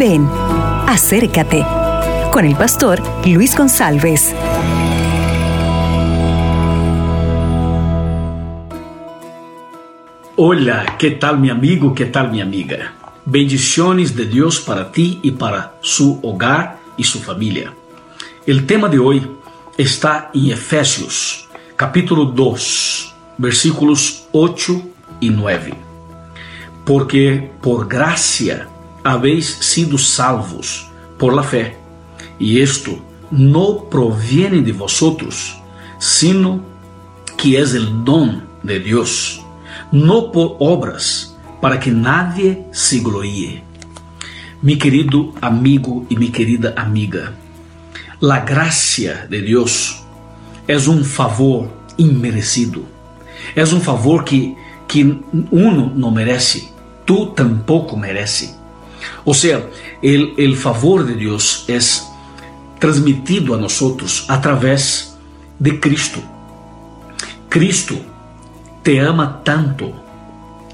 Ven, acércate con el pastor Luis González. Hola, ¿qué tal mi amigo? ¿Qué tal mi amiga? Bendiciones de Dios para ti y para su hogar y su familia. El tema de hoy está en Efesios, capítulo 2, versículos 8 y 9. Porque por gracia habéis sido salvos por la fe, y esto no proviene de vosotros, sino que es el don de Dios, no por obras, para que nadie se gloríe. Mi querido amigo y mi querida amiga, la gracia de Dios es un favor inmerecido, es un favor que, que uno no merece, tú tampoco mereces. O sea, el, el favor de Dios es transmitido a nosotros a través de Cristo. Cristo te ama tanto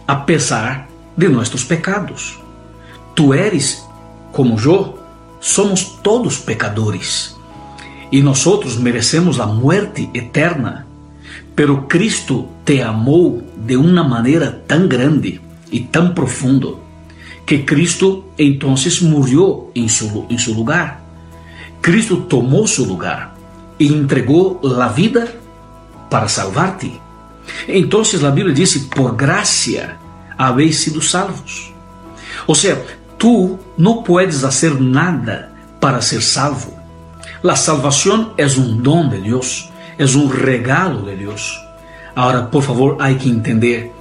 a pesar de nuestros pecados. Tú eres como yo, somos todos pecadores e nós merecemos a muerte eterna. Pero Cristo te amou de uma maneira tão grande e tão profundo que Cristo entonces murió en su, en su lugar. Cristo tomó su lugar y entregó la vida para salvarte. Entonces la Biblia dice, por gracia habéis sido salvos. O sea, tú no puedes hacer nada para ser salvo. La salvación es un don de Dios, es un regalo de Dios. Ahora, por favor, hay que entender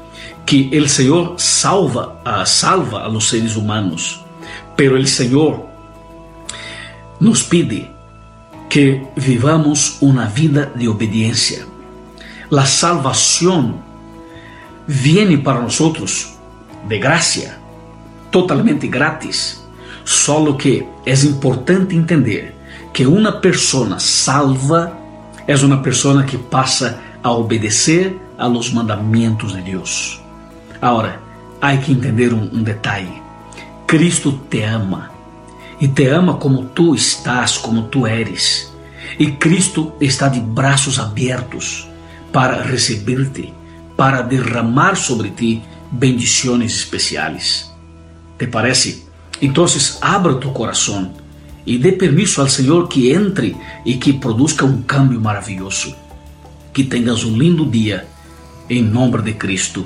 que el Señor salva, uh, salva a los seres humanos, pero el Señor nos pide que vivamos una vida de obediencia. La salvación viene para nosotros de gracia, totalmente gratis, solo que es importante entender que uma pessoa salva é uma pessoa que passa a obedecer a los mandamentos de Deus. Agora, há que entender um, um detalhe. Cristo te ama e te ama como tu estás, como tu eres. E Cristo está de braços abertos para receber-te, para derramar sobre ti bendições especiais. ¿Te parece? Então, abra tu coração e dê permisso ao Senhor que entre e que produza um cambio maravilhoso. Que tenhas um lindo dia, em nome de Cristo.